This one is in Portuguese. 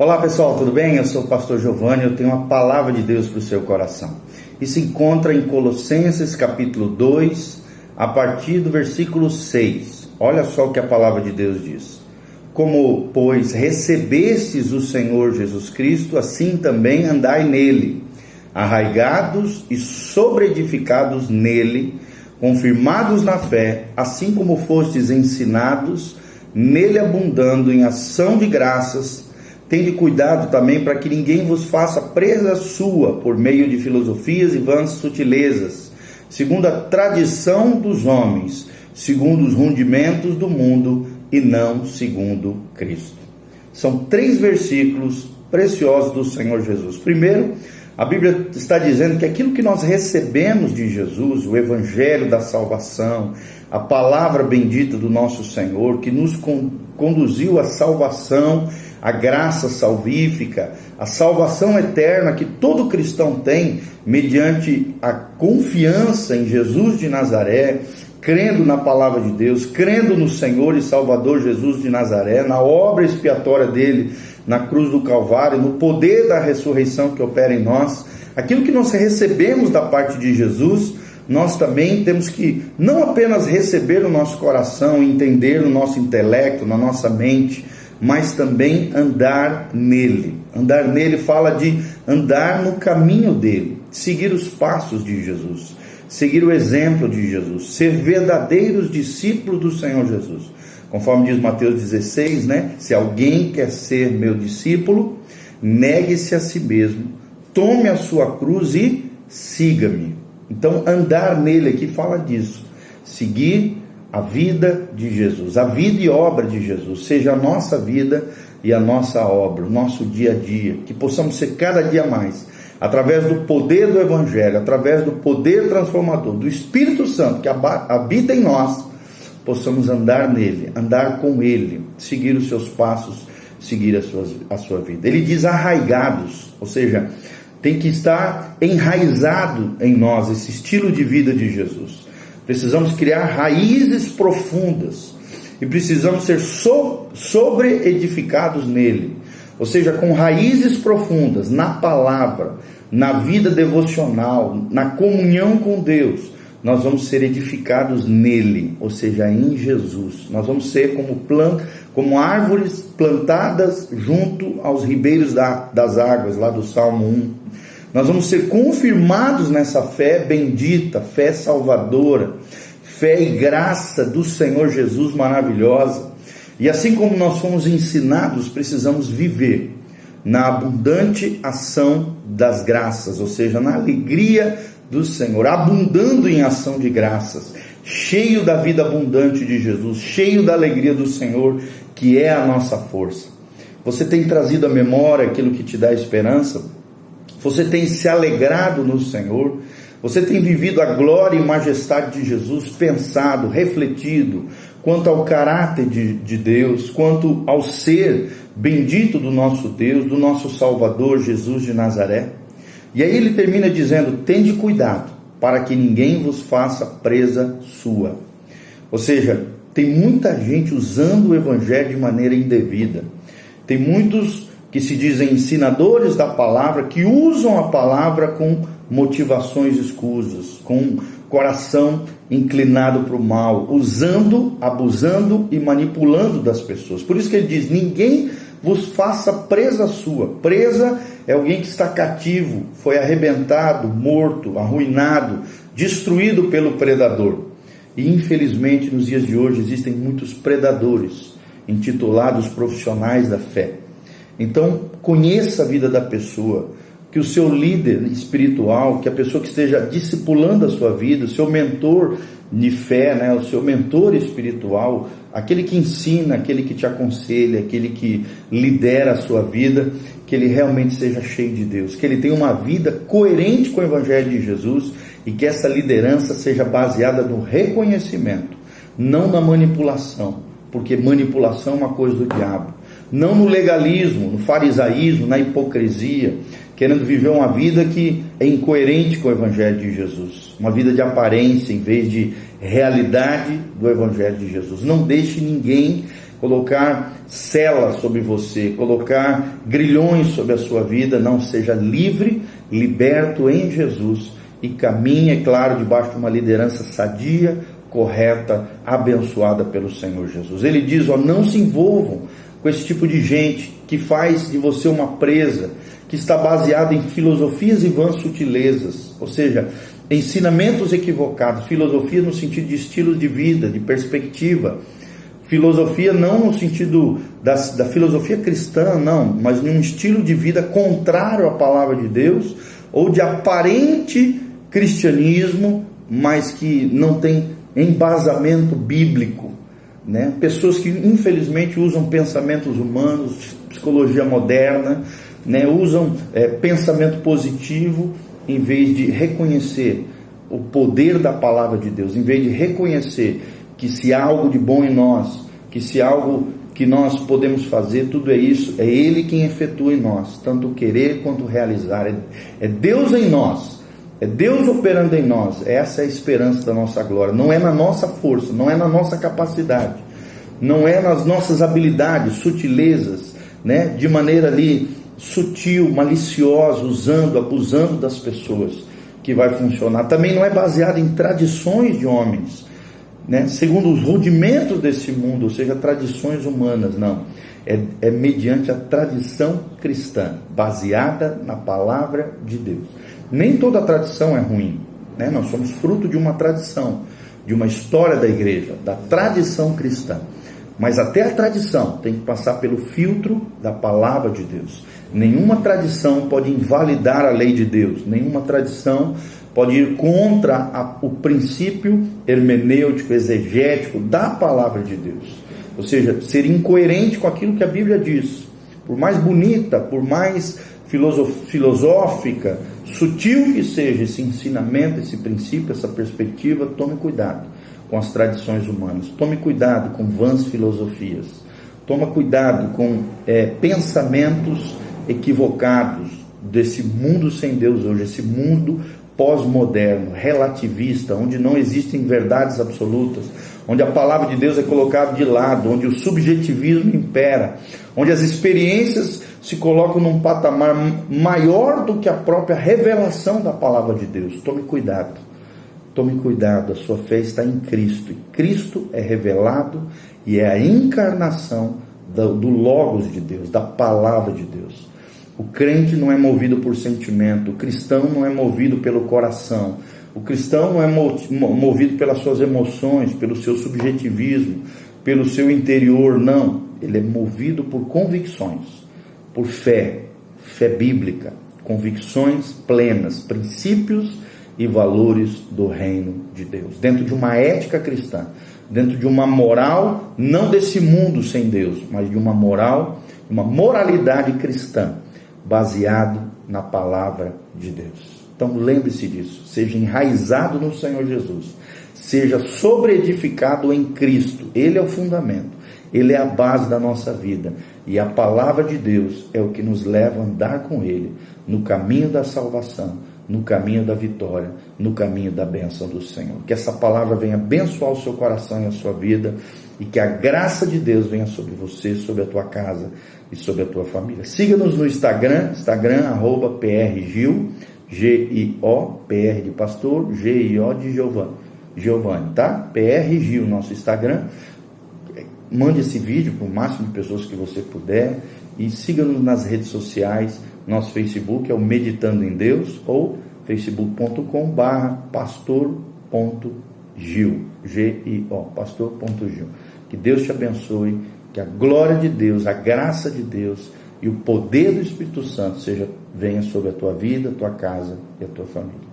Olá pessoal, tudo bem? Eu sou o pastor Giovanni, eu tenho uma palavra de Deus para o seu coração. E se encontra em Colossenses capítulo 2, a partir do versículo 6. Olha só o que a palavra de Deus diz. Como, pois, recebestes o Senhor Jesus Cristo, assim também andai nele, arraigados e sobreedificados nele, confirmados na fé, assim como fostes ensinados, nele abundando em ação de graças, Tende cuidado também para que ninguém vos faça presa sua por meio de filosofias e vãs sutilezas, segundo a tradição dos homens, segundo os rundimentos do mundo e não segundo Cristo. São três versículos preciosos do Senhor Jesus. Primeiro, a Bíblia está dizendo que aquilo que nós recebemos de Jesus, o Evangelho da salvação, a palavra bendita do nosso Senhor, que nos conduziu à salvação a graça salvífica, a salvação eterna que todo cristão tem mediante a confiança em Jesus de Nazaré, crendo na palavra de Deus, crendo no Senhor e Salvador Jesus de Nazaré, na obra expiatória dele na cruz do Calvário, no poder da ressurreição que opera em nós, aquilo que nós recebemos da parte de Jesus, nós também temos que não apenas receber no nosso coração, entender no nosso intelecto, na nossa mente, mas também andar nele. Andar nele fala de andar no caminho dele, seguir os passos de Jesus, seguir o exemplo de Jesus, ser verdadeiros discípulos do Senhor Jesus. Conforme diz Mateus 16, né? Se alguém quer ser meu discípulo, negue-se a si mesmo, tome a sua cruz e siga-me. Então, andar nele aqui fala disso. Seguir a vida de Jesus, a vida e obra de Jesus, seja a nossa vida e a nossa obra, o nosso dia a dia, que possamos ser cada dia mais, através do poder do Evangelho, através do poder transformador do Espírito Santo que habita em nós, possamos andar nele, andar com ele, seguir os seus passos, seguir a sua, a sua vida. Ele diz arraigados, ou seja, tem que estar enraizado em nós esse estilo de vida de Jesus. Precisamos criar raízes profundas e precisamos ser so, sobre edificados nele. Ou seja, com raízes profundas na palavra, na vida devocional, na comunhão com Deus, nós vamos ser edificados nele, ou seja, em Jesus. Nós vamos ser como plan, como árvores plantadas junto aos ribeiros da, das águas, lá do Salmo 1. Nós vamos ser confirmados nessa fé bendita, fé salvadora, fé e graça do Senhor Jesus maravilhosa. E assim como nós fomos ensinados, precisamos viver na abundante ação das graças, ou seja, na alegria do Senhor, abundando em ação de graças, cheio da vida abundante de Jesus, cheio da alegria do Senhor, que é a nossa força. Você tem trazido à memória aquilo que te dá esperança? Você tem se alegrado no Senhor? Você tem vivido a glória e majestade de Jesus, pensado, refletido quanto ao caráter de, de Deus, quanto ao ser bendito do nosso Deus, do nosso Salvador Jesus de Nazaré? E aí ele termina dizendo: Tende cuidado para que ninguém vos faça presa sua. Ou seja, tem muita gente usando o evangelho de maneira indevida. Tem muitos que se dizem ensinadores da palavra, que usam a palavra com motivações escusas, com coração inclinado para o mal, usando, abusando e manipulando das pessoas. Por isso que ele diz: ninguém vos faça presa sua. Presa é alguém que está cativo, foi arrebentado, morto, arruinado, destruído pelo predador. E infelizmente nos dias de hoje existem muitos predadores, intitulados profissionais da fé então, conheça a vida da pessoa, que o seu líder espiritual, que a pessoa que esteja discipulando a sua vida, o seu mentor de fé, né, o seu mentor espiritual, aquele que ensina, aquele que te aconselha, aquele que lidera a sua vida, que ele realmente seja cheio de Deus, que ele tenha uma vida coerente com o Evangelho de Jesus e que essa liderança seja baseada no reconhecimento, não na manipulação, porque manipulação é uma coisa do diabo não no legalismo, no farisaísmo, na hipocrisia, querendo viver uma vida que é incoerente com o Evangelho de Jesus, uma vida de aparência em vez de realidade do Evangelho de Jesus. Não deixe ninguém colocar celas sobre você, colocar grilhões sobre a sua vida. Não, seja livre, liberto em Jesus e caminhe, é claro, debaixo de uma liderança sadia, correta, abençoada pelo Senhor Jesus. Ele diz: ó, não se envolvam com esse tipo de gente que faz de você uma presa, que está baseada em filosofias e vãs sutilezas, ou seja, ensinamentos equivocados, filosofia no sentido de estilos de vida, de perspectiva. Filosofia não no sentido da, da filosofia cristã, não, mas num estilo de vida contrário à palavra de Deus, ou de aparente cristianismo, mas que não tem embasamento bíblico. Né? Pessoas que infelizmente usam pensamentos humanos, psicologia moderna, né? usam é, pensamento positivo em vez de reconhecer o poder da palavra de Deus, em vez de reconhecer que se há algo de bom em nós, que se há algo que nós podemos fazer, tudo é isso, é Ele quem efetua em nós, tanto querer quanto realizar. É, é Deus em nós, é Deus operando em nós. Essa é a esperança da nossa glória. Não é na nossa força, não é na nossa capacidade, não é nas nossas habilidades, sutilezas, né? De maneira ali sutil, maliciosa, usando, abusando das pessoas que vai funcionar. Também não é baseado em tradições de homens, né? segundo os rudimentos desse mundo, ou seja, tradições humanas, não. É, é mediante a tradição cristã, baseada na palavra de Deus. Nem toda tradição é ruim, né? nós somos fruto de uma tradição, de uma história da igreja, da tradição cristã. Mas até a tradição tem que passar pelo filtro da palavra de Deus. Nenhuma tradição pode invalidar a lei de Deus, nenhuma tradição pode ir contra a, o princípio hermenêutico, exegético da palavra de Deus. Ou seja, ser incoerente com aquilo que a Bíblia diz. Por mais bonita, por mais filosófica, sutil que seja esse ensinamento, esse princípio, essa perspectiva, tome cuidado com as tradições humanas, tome cuidado com vãs filosofias, tome cuidado com é, pensamentos equivocados desse mundo sem Deus hoje, esse mundo pós-moderno, relativista, onde não existem verdades absolutas, onde a palavra de Deus é colocada de lado, onde o subjetivismo impera, onde as experiências se colocam num patamar maior do que a própria revelação da palavra de Deus. Tome cuidado. Tome cuidado, a sua fé está em Cristo. E Cristo é revelado e é a encarnação do, do Logos de Deus, da palavra de Deus. O crente não é movido por sentimento, o cristão não é movido pelo coração, o cristão não é movido pelas suas emoções, pelo seu subjetivismo, pelo seu interior, não. Ele é movido por convicções, por fé, fé bíblica, convicções plenas, princípios e valores do reino de Deus, dentro de uma ética cristã, dentro de uma moral não desse mundo sem Deus, mas de uma moral, uma moralidade cristã baseado na palavra de Deus. Então lembre-se disso, seja enraizado no Senhor Jesus, seja sobreedificado em Cristo, Ele é o fundamento, Ele é a base da nossa vida e a palavra de Deus é o que nos leva a andar com Ele no caminho da salvação, no caminho da vitória, no caminho da bênção do Senhor. Que essa palavra venha abençoar o seu coração e a sua vida e que a graça de Deus venha sobre você, sobre a tua casa e sobre a tua família. Siga-nos no Instagram, Instagram, arroba prgil, G-I-O, PR de pastor, G-I-O de Giovanni, Giovanni, tá? PRGil, nosso Instagram. Mande esse vídeo para o máximo de pessoas que você puder e siga-nos nas redes sociais. Nosso Facebook é o Meditando em Deus ou facebook.com barra pastor.gil, G-I-O, pastor.gil. Que Deus te abençoe, que a glória de Deus, a graça de Deus e o poder do Espírito Santo seja venha sobre a tua vida, a tua casa e a tua família.